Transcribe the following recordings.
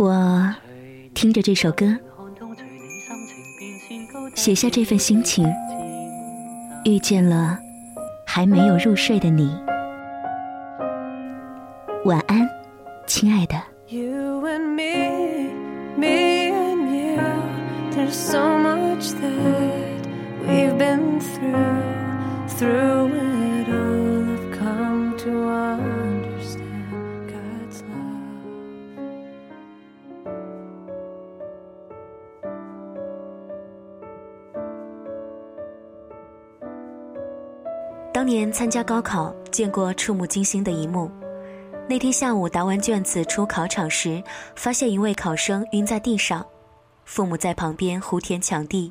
我听着这首歌，写下这份心情，遇见了还没有入睡的你。晚安，亲爱的。You and me, me and you, there's so much that we've been through, through 当年参加高考，见过触目惊心的一幕。那天下午答完卷子出考场时，发现一位考生晕在地上，父母在旁边呼天抢地，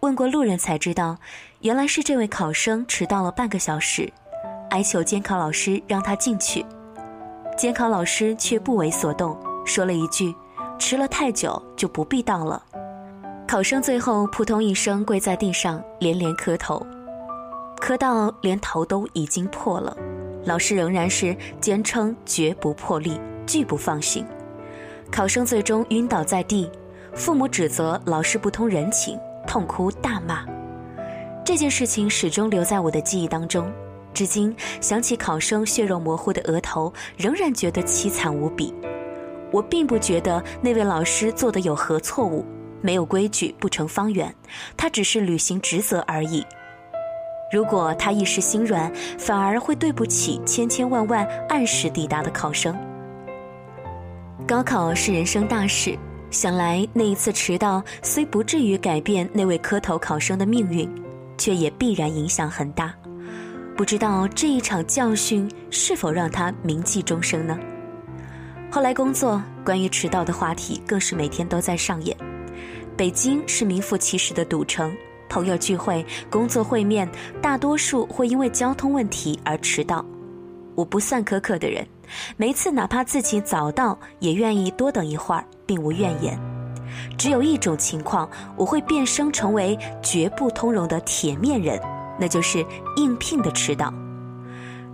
问过路人才知道，原来是这位考生迟到了半个小时，哀求监考老师让他进去，监考老师却不为所动，说了一句：“迟了太久就不必到了。”考生最后扑通一声跪在地上，连连磕头，磕到连头都已经破了。老师仍然是坚称绝不破例，拒不放行。考生最终晕倒在地，父母指责老师不通人情，痛哭大骂。这件事情始终留在我的记忆当中，至今想起考生血肉模糊的额头，仍然觉得凄惨无比。我并不觉得那位老师做的有何错误，没有规矩不成方圆，他只是履行职责而已。如果他一时心软，反而会对不起千千万万按时抵达的考生。高考是人生大事，想来那一次迟到虽不至于改变那位磕头考生的命运，却也必然影响很大。不知道这一场教训是否让他铭记终生呢？后来工作，关于迟到的话题更是每天都在上演。北京是名副其实的堵城。朋友聚会、工作会面，大多数会因为交通问题而迟到。我不算苛刻的人，每次哪怕自己早到，也愿意多等一会儿，并无怨言。只有一种情况，我会变声成为绝不通融的铁面人，那就是应聘的迟到。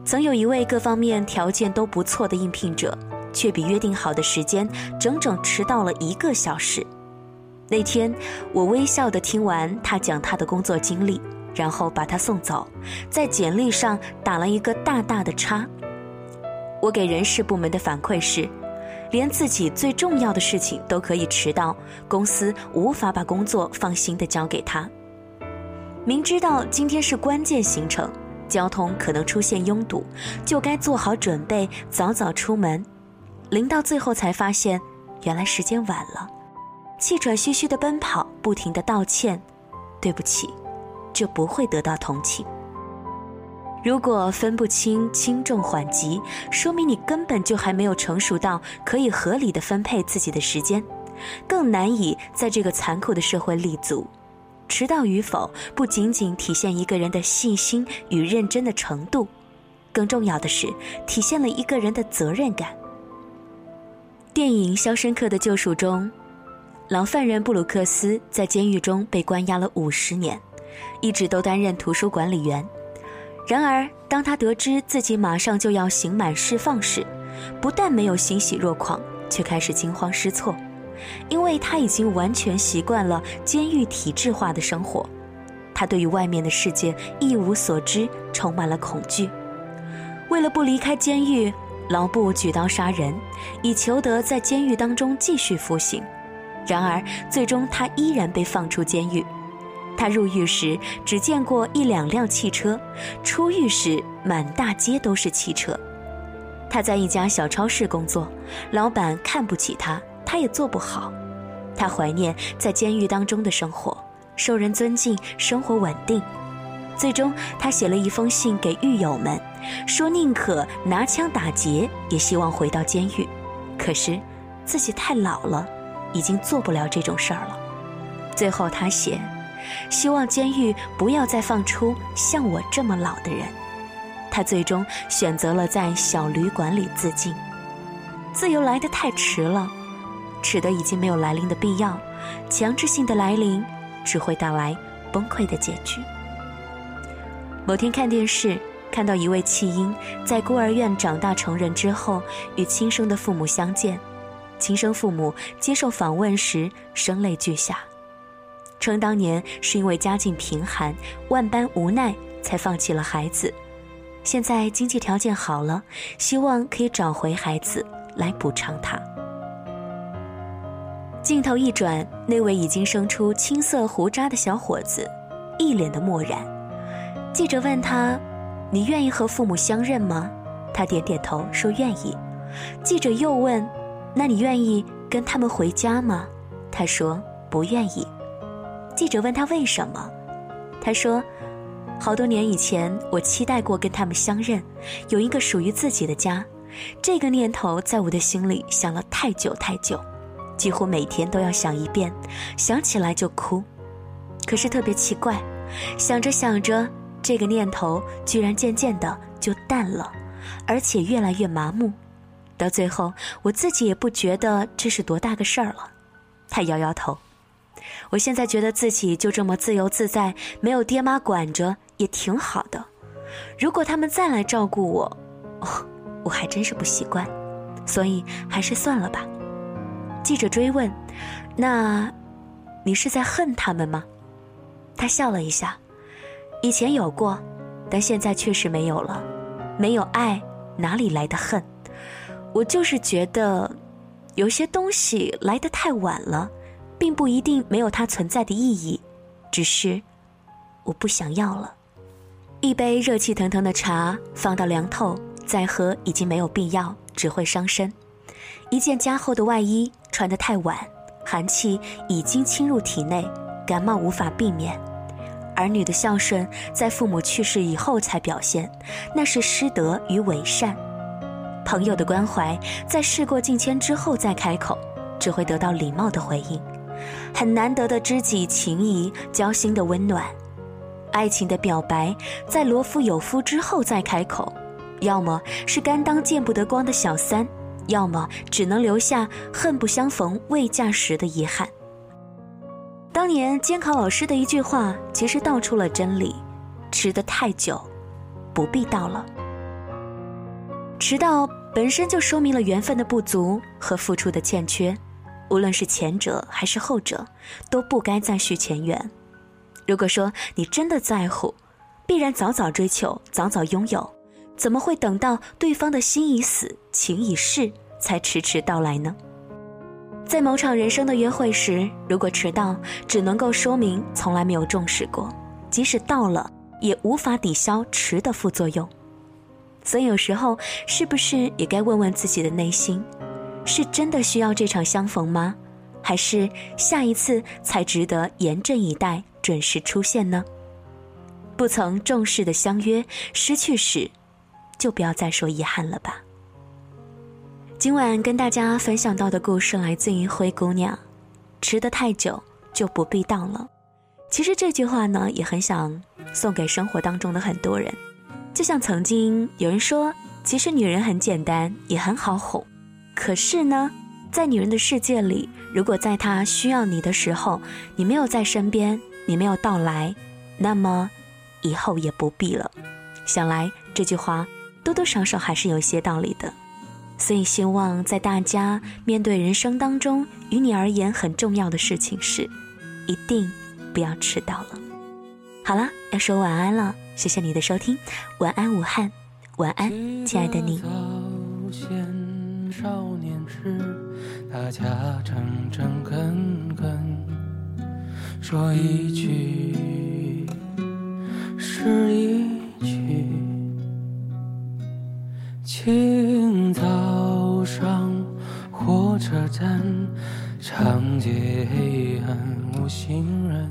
曾有一位各方面条件都不错的应聘者，却比约定好的时间整整迟到了一个小时。那天，我微笑地听完他讲他的工作经历，然后把他送走，在简历上打了一个大大的叉。我给人事部门的反馈是，连自己最重要的事情都可以迟到，公司无法把工作放心地交给他。明知道今天是关键行程，交通可能出现拥堵，就该做好准备，早早出门。临到最后才发现，原来时间晚了。气喘吁吁的奔跑，不停的道歉，对不起，就不会得到同情。如果分不清轻重缓急，说明你根本就还没有成熟到可以合理的分配自己的时间，更难以在这个残酷的社会立足。迟到与否，不仅仅体现一个人的细心与认真的程度，更重要的是体现了一个人的责任感。电影《肖申克的救赎》中。老犯人布鲁克斯在监狱中被关押了五十年，一直都担任图书管理员。然而，当他得知自己马上就要刑满释放时，不但没有欣喜若狂，却开始惊慌失措，因为他已经完全习惯了监狱体制化的生活。他对于外面的世界一无所知，充满了恐惧。为了不离开监狱，劳布举刀杀人，以求得在监狱当中继续服刑。然而，最终他依然被放出监狱。他入狱时只见过一两辆汽车，出狱时满大街都是汽车。他在一家小超市工作，老板看不起他，他也做不好。他怀念在监狱当中的生活，受人尊敬，生活稳定。最终，他写了一封信给狱友们，说宁可拿枪打劫，也希望回到监狱。可是，自己太老了。已经做不了这种事儿了。最后，他写：“希望监狱不要再放出像我这么老的人。”他最终选择了在小旅馆里自尽。自由来得太迟了，迟得已经没有来临的必要。强制性的来临，只会带来崩溃的结局。某天看电视，看到一位弃婴在孤儿院长大成人之后，与亲生的父母相见。亲生父母接受访问时声泪俱下，称当年是因为家境贫寒，万般无奈才放弃了孩子，现在经济条件好了，希望可以找回孩子来补偿他。镜头一转，那位已经生出青色胡渣的小伙子，一脸的漠然。记者问他：“你愿意和父母相认吗？”他点点头说：“愿意。”记者又问：“那你愿意跟他们回家吗？”他说：“不愿意。”记者问他为什么，他说：“好多年以前，我期待过跟他们相认，有一个属于自己的家，这个念头在我的心里想了太久太久，几乎每天都要想一遍，想起来就哭。可是特别奇怪，想着想着。”这个念头居然渐渐的就淡了，而且越来越麻木，到最后我自己也不觉得这是多大个事儿了。他摇摇头，我现在觉得自己就这么自由自在，没有爹妈管着也挺好的。如果他们再来照顾我，哦我还真是不习惯，所以还是算了吧。记者追问：“那，你是在恨他们吗？”他笑了一下。以前有过，但现在确实没有了。没有爱，哪里来的恨？我就是觉得，有些东西来得太晚了，并不一定没有它存在的意义，只是我不想要了。一杯热气腾腾的茶放到凉透再喝已经没有必要，只会伤身。一件加厚的外衣穿得太晚，寒气已经侵入体内，感冒无法避免。儿女的孝顺在父母去世以后才表现，那是师德与伪善；朋友的关怀在事过境迁之后再开口，只会得到礼貌的回应。很难得的知己情谊、交心的温暖，爱情的表白在罗夫有夫之后再开口，要么是甘当见不得光的小三，要么只能留下恨不相逢未嫁时的遗憾。当年监考老师的一句话，其实道出了真理：迟得太久，不必到了。迟到本身就说明了缘分的不足和付出的欠缺，无论是前者还是后者，都不该再续前缘。如果说你真的在乎，必然早早追求，早早拥有，怎么会等到对方的心已死、情已逝，才迟迟到来呢？在某场人生的约会时，如果迟到，只能够说明从来没有重视过；即使到了，也无法抵消迟的副作用。所以有时候，是不是也该问问自己的内心：是真的需要这场相逢吗？还是下一次才值得严阵以待、准时出现呢？不曾重视的相约，失去时，就不要再说遗憾了吧。今晚跟大家分享到的故事来自于灰姑娘，迟得太久就不必到了。其实这句话呢，也很想送给生活当中的很多人。就像曾经有人说，其实女人很简单，也很好哄。可是呢，在女人的世界里，如果在她需要你的时候，你没有在身边，你没有到来，那么以后也不必了。想来这句话多多少少还是有些道理的。所以，希望在大家面对人生当中于你而言很重要的事情时，一定不要迟到了。好了，要说晚安了，谢谢你的收听，晚安武汉，晚安，亲爱的你。少年时，大家诚诚恳恳说一句是一句，清早上。火车站，长街黑暗无行人，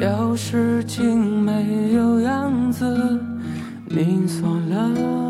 要是竟没有样子，你锁，了。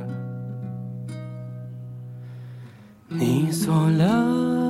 错了。